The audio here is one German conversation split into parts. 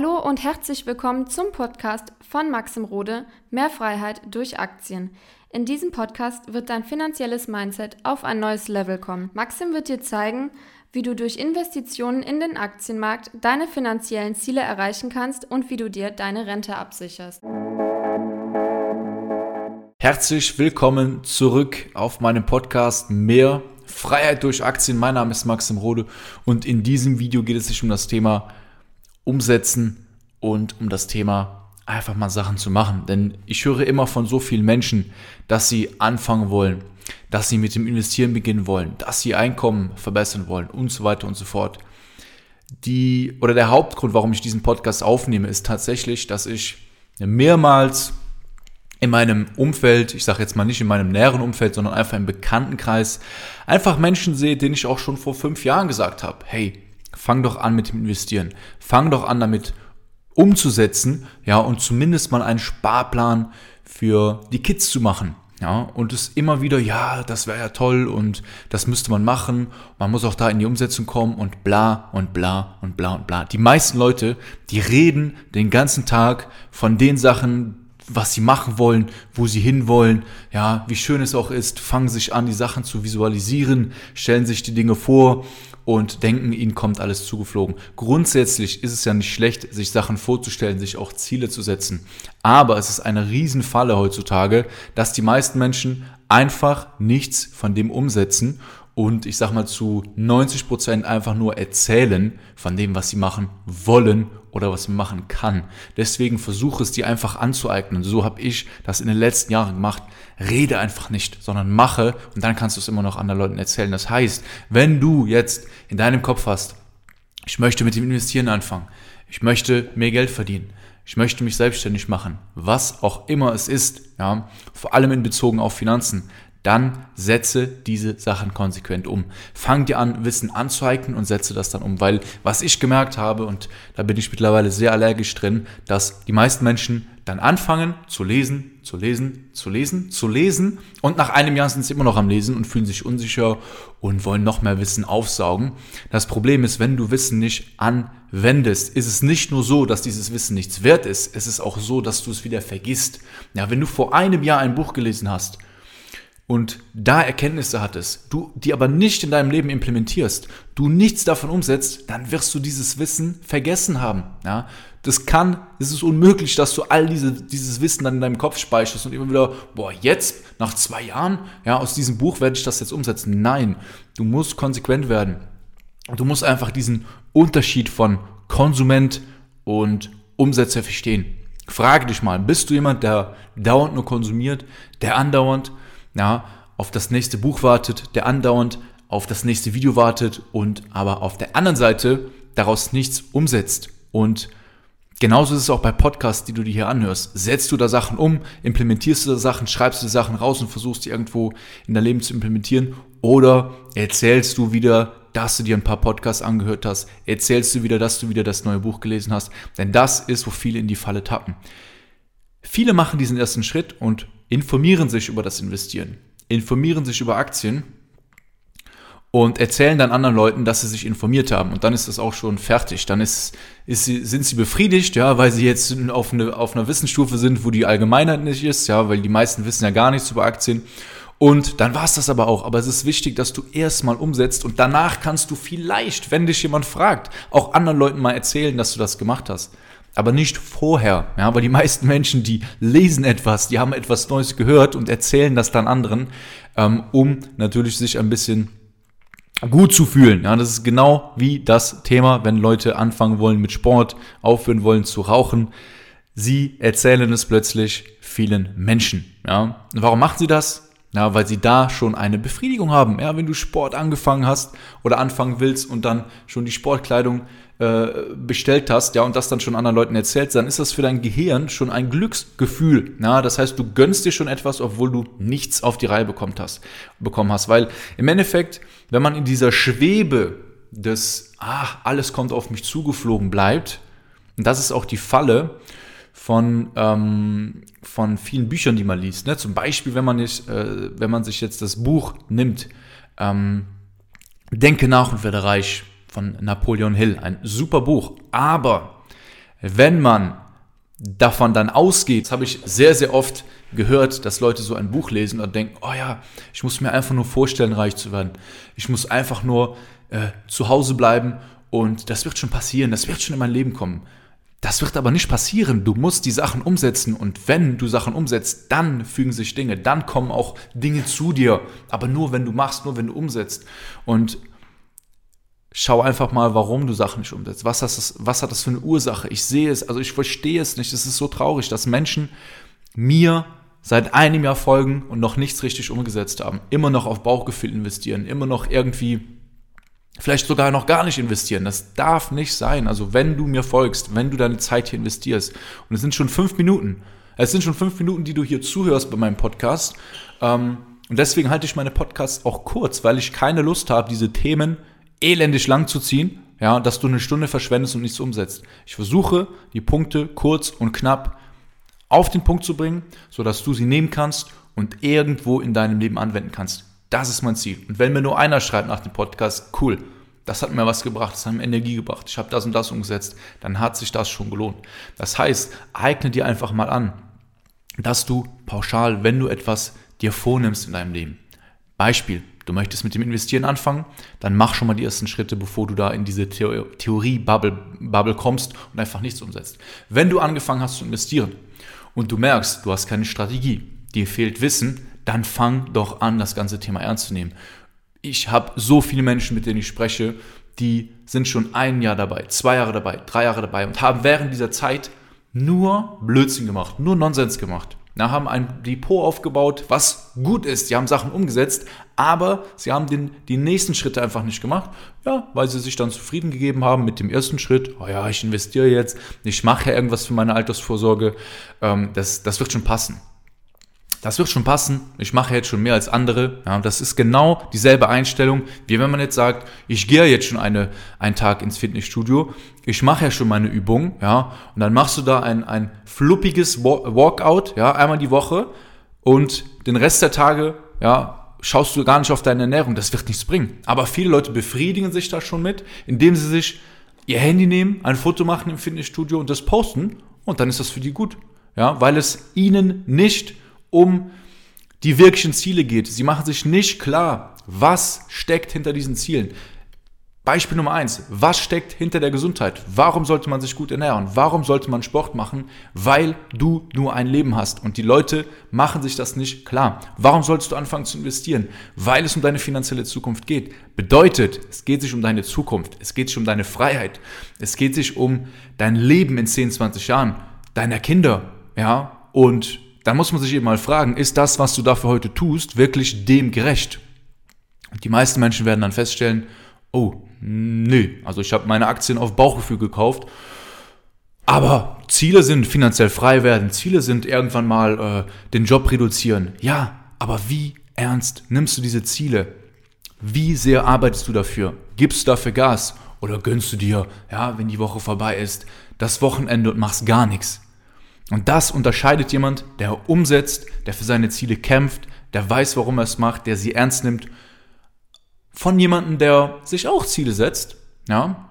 Hallo und herzlich willkommen zum Podcast von Maxim Rode Mehr Freiheit durch Aktien. In diesem Podcast wird dein finanzielles Mindset auf ein neues Level kommen. Maxim wird dir zeigen, wie du durch Investitionen in den Aktienmarkt deine finanziellen Ziele erreichen kannst und wie du dir deine Rente absicherst. Herzlich willkommen zurück auf meinem Podcast Mehr Freiheit durch Aktien. Mein Name ist Maxim Rode und in diesem Video geht es sich um das Thema Umsetzen und um das Thema einfach mal Sachen zu machen. Denn ich höre immer von so vielen Menschen, dass sie anfangen wollen, dass sie mit dem Investieren beginnen wollen, dass sie Einkommen verbessern wollen und so weiter und so fort. Die oder der Hauptgrund, warum ich diesen Podcast aufnehme, ist tatsächlich, dass ich mehrmals in meinem Umfeld, ich sage jetzt mal nicht in meinem näheren Umfeld, sondern einfach im Bekanntenkreis, einfach Menschen sehe, denen ich auch schon vor fünf Jahren gesagt habe, hey, fang doch an mit dem Investieren, fang doch an damit umzusetzen, ja, und zumindest mal einen Sparplan für die Kids zu machen. Ja, und es immer wieder, ja, das wäre ja toll und das müsste man machen. Man muss auch da in die Umsetzung kommen und bla und bla und bla und bla. Die meisten Leute, die reden den ganzen Tag von den Sachen, was sie machen wollen, wo sie hinwollen, ja, wie schön es auch ist, fangen sich an, die Sachen zu visualisieren, stellen sich die Dinge vor und denken, ihnen kommt alles zugeflogen. Grundsätzlich ist es ja nicht schlecht, sich Sachen vorzustellen, sich auch Ziele zu setzen. Aber es ist eine Riesenfalle heutzutage, dass die meisten Menschen einfach nichts von dem umsetzen und ich sag mal zu 90 Prozent einfach nur erzählen von dem, was sie machen wollen oder was man machen kann. Deswegen versuche es dir einfach anzueignen. So habe ich das in den letzten Jahren gemacht. Rede einfach nicht, sondern mache und dann kannst du es immer noch anderen Leuten erzählen. Das heißt, wenn du jetzt in deinem Kopf hast, ich möchte mit dem Investieren anfangen, ich möchte mehr Geld verdienen, ich möchte mich selbstständig machen, was auch immer es ist, ja, vor allem in Bezug auf Finanzen, dann setze diese Sachen konsequent um. Fang dir an, Wissen anzueignen und setze das dann um. Weil was ich gemerkt habe, und da bin ich mittlerweile sehr allergisch drin, dass die meisten Menschen dann anfangen zu lesen, zu lesen, zu lesen, zu lesen und nach einem Jahr sind sie immer noch am Lesen und fühlen sich unsicher und wollen noch mehr Wissen aufsaugen. Das Problem ist, wenn du Wissen nicht anwendest, ist es nicht nur so, dass dieses Wissen nichts wert ist, es ist auch so, dass du es wieder vergisst. Ja, wenn du vor einem Jahr ein Buch gelesen hast, und da Erkenntnisse hattest, du die aber nicht in deinem Leben implementierst, du nichts davon umsetzt, dann wirst du dieses Wissen vergessen haben. Ja, das kann, es ist unmöglich, dass du all diese, dieses Wissen dann in deinem Kopf speicherst und immer wieder, boah, jetzt, nach zwei Jahren, ja, aus diesem Buch werde ich das jetzt umsetzen. Nein, du musst konsequent werden. Du musst einfach diesen Unterschied von Konsument und Umsetzer verstehen. Frage dich mal, bist du jemand, der dauernd nur konsumiert, der andauernd ja, auf das nächste Buch wartet, der andauernd auf das nächste Video wartet und aber auf der anderen Seite daraus nichts umsetzt. Und genauso ist es auch bei Podcasts, die du dir hier anhörst. Setzt du da Sachen um, implementierst du da Sachen, schreibst du Sachen raus und versuchst die irgendwo in dein Leben zu implementieren oder erzählst du wieder, dass du dir ein paar Podcasts angehört hast, erzählst du wieder, dass du wieder das neue Buch gelesen hast, denn das ist, wo viele in die Falle tappen. Viele machen diesen ersten Schritt und informieren sich über das Investieren, informieren sich über Aktien und erzählen dann anderen Leuten, dass sie sich informiert haben. Und dann ist das auch schon fertig. Dann ist, ist sie, sind sie befriedigt, ja, weil sie jetzt auf, eine, auf einer Wissensstufe sind, wo die Allgemeinheit nicht ist, ja, weil die meisten wissen ja gar nichts über Aktien. Und dann war es das aber auch. Aber es ist wichtig, dass du erstmal umsetzt und danach kannst du vielleicht, wenn dich jemand fragt, auch anderen Leuten mal erzählen, dass du das gemacht hast aber nicht vorher. Ja, weil die meisten Menschen, die lesen etwas, die haben etwas Neues gehört und erzählen das dann anderen, ähm, um natürlich sich ein bisschen gut zu fühlen. Ja, das ist genau wie das Thema, wenn Leute anfangen wollen mit Sport, aufhören wollen zu rauchen. Sie erzählen es plötzlich vielen Menschen. Ja, warum machen sie das? Ja, weil sie da schon eine Befriedigung haben. Ja, wenn du Sport angefangen hast oder anfangen willst und dann schon die Sportkleidung äh, bestellt hast, ja, und das dann schon anderen Leuten erzählst, dann ist das für dein Gehirn schon ein Glücksgefühl. Ja, das heißt, du gönnst dir schon etwas, obwohl du nichts auf die Reihe bekommen hast, bekommen hast. Weil im Endeffekt, wenn man in dieser Schwebe des, ah, alles kommt auf mich zugeflogen bleibt, und das ist auch die Falle, von, ähm, von vielen Büchern, die man liest. Ne? Zum Beispiel, wenn man, nicht, äh, wenn man sich jetzt das Buch nimmt, ähm, Denke nach und werde reich von Napoleon Hill. Ein super Buch. Aber Wenn man davon dann ausgeht, das habe ich sehr, sehr oft gehört, dass Leute so ein Buch lesen und denken, oh ja, ich muss mir einfach nur vorstellen, reich zu werden. Ich muss einfach nur äh, zu Hause bleiben und das wird schon passieren, das wird schon in mein Leben kommen. Das wird aber nicht passieren. Du musst die Sachen umsetzen und wenn du Sachen umsetzt, dann fügen sich Dinge, dann kommen auch Dinge zu dir. Aber nur wenn du machst, nur wenn du umsetzt. Und schau einfach mal, warum du Sachen nicht umsetzt. Was, das, was hat das für eine Ursache? Ich sehe es, also ich verstehe es nicht. Es ist so traurig, dass Menschen mir seit einem Jahr folgen und noch nichts richtig umgesetzt haben. Immer noch auf Bauchgefühl investieren, immer noch irgendwie vielleicht sogar noch gar nicht investieren. Das darf nicht sein. Also wenn du mir folgst, wenn du deine Zeit hier investierst, und es sind schon fünf Minuten, es sind schon fünf Minuten, die du hier zuhörst bei meinem Podcast. Ähm, und deswegen halte ich meine Podcasts auch kurz, weil ich keine Lust habe, diese Themen elendig lang zu ziehen, ja, dass du eine Stunde verschwendest und nichts umsetzt. Ich versuche, die Punkte kurz und knapp auf den Punkt zu bringen, sodass du sie nehmen kannst und irgendwo in deinem Leben anwenden kannst. Das ist mein Ziel. Und wenn mir nur einer schreibt nach dem Podcast, cool, das hat mir was gebracht, das hat mir Energie gebracht, ich habe das und das umgesetzt, dann hat sich das schon gelohnt. Das heißt, eigne dir einfach mal an, dass du pauschal, wenn du etwas dir vornimmst in deinem Leben, Beispiel, du möchtest mit dem Investieren anfangen, dann mach schon mal die ersten Schritte, bevor du da in diese Theorie-Bubble Bubble kommst und einfach nichts umsetzt. Wenn du angefangen hast zu investieren und du merkst, du hast keine Strategie, dir fehlt Wissen, dann fang doch an, das ganze Thema ernst zu nehmen. Ich habe so viele Menschen, mit denen ich spreche, die sind schon ein Jahr dabei, zwei Jahre dabei, drei Jahre dabei und haben während dieser Zeit nur Blödsinn gemacht, nur Nonsens gemacht. Na, haben ein Depot aufgebaut, was gut ist. Sie haben Sachen umgesetzt, aber sie haben den, die nächsten Schritte einfach nicht gemacht. Ja, weil sie sich dann zufrieden gegeben haben mit dem ersten Schritt. Oh ja, ich investiere jetzt, ich mache ja irgendwas für meine Altersvorsorge. Ähm, das, das wird schon passen das wird schon passen, ich mache jetzt schon mehr als andere. Ja, das ist genau dieselbe Einstellung, wie wenn man jetzt sagt, ich gehe jetzt schon eine, einen Tag ins Fitnessstudio, ich mache ja schon meine Übung, ja, und dann machst du da ein, ein fluppiges Walkout, ja, einmal die Woche und den Rest der Tage, ja, schaust du gar nicht auf deine Ernährung, das wird nichts bringen. Aber viele Leute befriedigen sich da schon mit, indem sie sich ihr Handy nehmen, ein Foto machen im Fitnessstudio und das posten und dann ist das für die gut. Ja, weil es ihnen nicht um die wirklichen Ziele geht. Sie machen sich nicht klar, was steckt hinter diesen Zielen. Beispiel Nummer eins: Was steckt hinter der Gesundheit? Warum sollte man sich gut ernähren? Warum sollte man Sport machen? Weil du nur ein Leben hast. Und die Leute machen sich das nicht klar. Warum solltest du anfangen zu investieren? Weil es um deine finanzielle Zukunft geht. Bedeutet, es geht sich um deine Zukunft. Es geht sich um deine Freiheit. Es geht sich um dein Leben in 10, 20 Jahren, deiner Kinder. Ja, und dann muss man sich eben mal fragen, ist das, was du dafür heute tust, wirklich dem gerecht? Die meisten Menschen werden dann feststellen, oh, nö, also ich habe meine Aktien auf Bauchgefühl gekauft, aber Ziele sind finanziell frei werden, Ziele sind irgendwann mal äh, den Job reduzieren. Ja, aber wie ernst nimmst du diese Ziele? Wie sehr arbeitest du dafür? Gibst du dafür Gas? Oder gönnst du dir, ja, wenn die Woche vorbei ist, das Wochenende und machst gar nichts? Und das unterscheidet jemand, der umsetzt, der für seine Ziele kämpft, der weiß, warum er es macht, der sie ernst nimmt, von jemandem, der sich auch Ziele setzt, ja,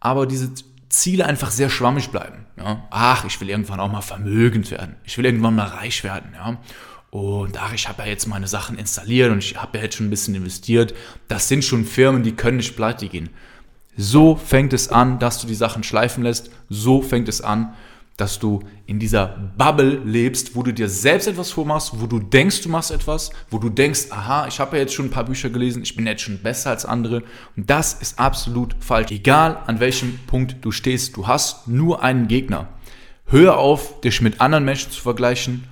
aber diese Ziele einfach sehr schwammig bleiben. Ja. Ach, ich will irgendwann auch mal vermögend werden. Ich will irgendwann mal reich werden. Ja. Und ach, ich habe ja jetzt meine Sachen installiert und ich habe ja jetzt schon ein bisschen investiert. Das sind schon Firmen, die können nicht pleite gehen. So fängt es an, dass du die Sachen schleifen lässt. So fängt es an, dass du in dieser Bubble lebst, wo du dir selbst etwas vormachst, wo du denkst, du machst etwas, wo du denkst, aha, ich habe ja jetzt schon ein paar Bücher gelesen, ich bin jetzt schon besser als andere. Und das ist absolut falsch. Egal an welchem Punkt du stehst, du hast nur einen Gegner. Hör auf, dich mit anderen Menschen zu vergleichen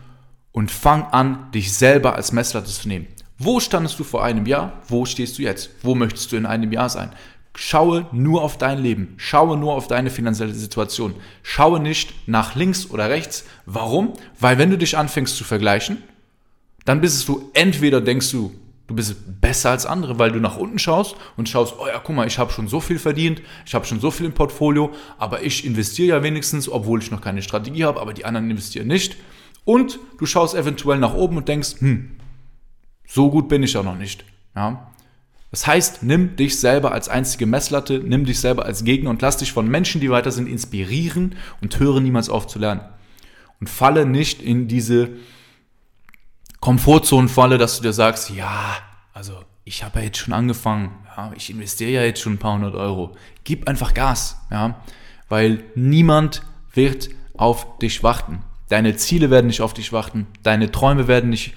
und fang an, dich selber als Messlatte zu nehmen. Wo standest du vor einem Jahr? Wo stehst du jetzt? Wo möchtest du in einem Jahr sein? Schaue nur auf dein Leben. Schaue nur auf deine finanzielle Situation. Schaue nicht nach links oder rechts. Warum? Weil wenn du dich anfängst zu vergleichen, dann bist du entweder denkst du, du bist besser als andere, weil du nach unten schaust und schaust, oh ja, guck mal, ich habe schon so viel verdient, ich habe schon so viel im Portfolio, aber ich investiere ja wenigstens, obwohl ich noch keine Strategie habe, aber die anderen investieren nicht. Und du schaust eventuell nach oben und denkst, hm, so gut bin ich ja noch nicht. Ja? Das heißt, nimm dich selber als einzige Messlatte, nimm dich selber als Gegner und lass dich von Menschen, die weiter sind, inspirieren und höre niemals auf zu lernen. Und falle nicht in diese Komfortzone-Falle, dass du dir sagst, ja, also ich habe ja jetzt schon angefangen, ja, ich investiere ja jetzt schon ein paar hundert Euro. Gib einfach Gas, ja, weil niemand wird auf dich warten. Deine Ziele werden nicht auf dich warten, deine Träume werden nicht,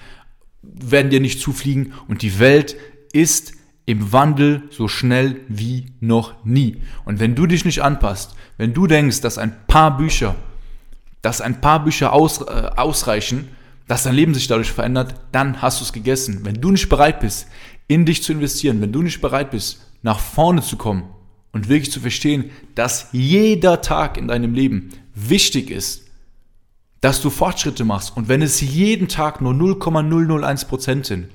werden dir nicht zufliegen und die Welt ist im Wandel so schnell wie noch nie. Und wenn du dich nicht anpasst, wenn du denkst, dass ein paar Bücher, dass ein paar Bücher aus, äh, ausreichen, dass dein Leben sich dadurch verändert, dann hast du es gegessen. Wenn du nicht bereit bist, in dich zu investieren, wenn du nicht bereit bist, nach vorne zu kommen und wirklich zu verstehen, dass jeder Tag in deinem Leben wichtig ist, dass du Fortschritte machst und wenn es jeden Tag nur 0,001% sind,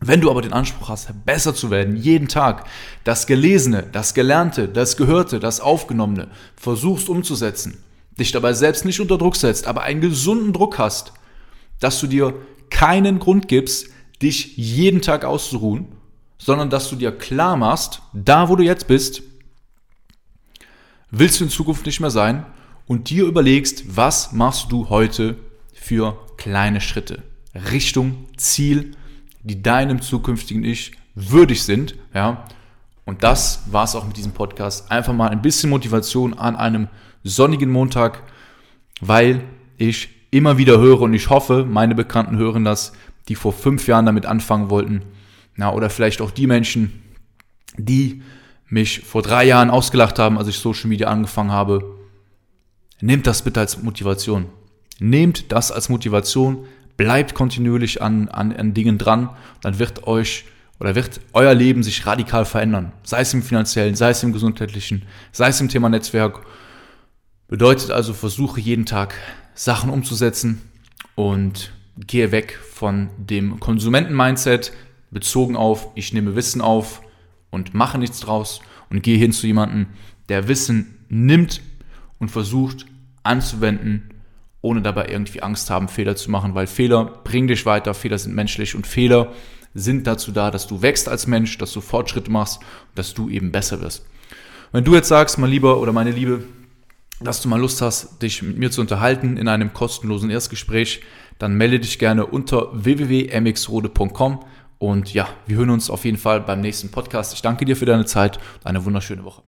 wenn du aber den Anspruch hast, besser zu werden, jeden Tag, das Gelesene, das Gelernte, das Gehörte, das Aufgenommene versuchst umzusetzen, dich dabei selbst nicht unter Druck setzt, aber einen gesunden Druck hast, dass du dir keinen Grund gibst, dich jeden Tag auszuruhen, sondern dass du dir klar machst, da wo du jetzt bist, willst du in Zukunft nicht mehr sein und dir überlegst, was machst du heute für kleine Schritte Richtung Ziel, die deinem zukünftigen Ich würdig sind, ja. Und das war es auch mit diesem Podcast. Einfach mal ein bisschen Motivation an einem sonnigen Montag, weil ich immer wieder höre und ich hoffe, meine Bekannten hören das, die vor fünf Jahren damit anfangen wollten. Na, oder vielleicht auch die Menschen, die mich vor drei Jahren ausgelacht haben, als ich Social Media angefangen habe. Nehmt das bitte als Motivation. Nehmt das als Motivation, bleibt kontinuierlich an, an, an Dingen dran, dann wird euch oder wird euer Leben sich radikal verändern. Sei es im finanziellen, sei es im gesundheitlichen, sei es im Thema Netzwerk. Bedeutet also, versuche jeden Tag Sachen umzusetzen und gehe weg von dem Konsumenten-Mindset bezogen auf, ich nehme Wissen auf und mache nichts draus und gehe hin zu jemandem, der Wissen nimmt und versucht anzuwenden, ohne dabei irgendwie Angst haben, Fehler zu machen, weil Fehler bringen dich weiter, Fehler sind menschlich und Fehler sind dazu da, dass du wächst als Mensch, dass du Fortschritte machst, dass du eben besser wirst. Wenn du jetzt sagst, mein Lieber oder meine Liebe, dass du mal Lust hast, dich mit mir zu unterhalten in einem kostenlosen Erstgespräch, dann melde dich gerne unter www.mxrode.com und ja, wir hören uns auf jeden Fall beim nächsten Podcast. Ich danke dir für deine Zeit und eine wunderschöne Woche.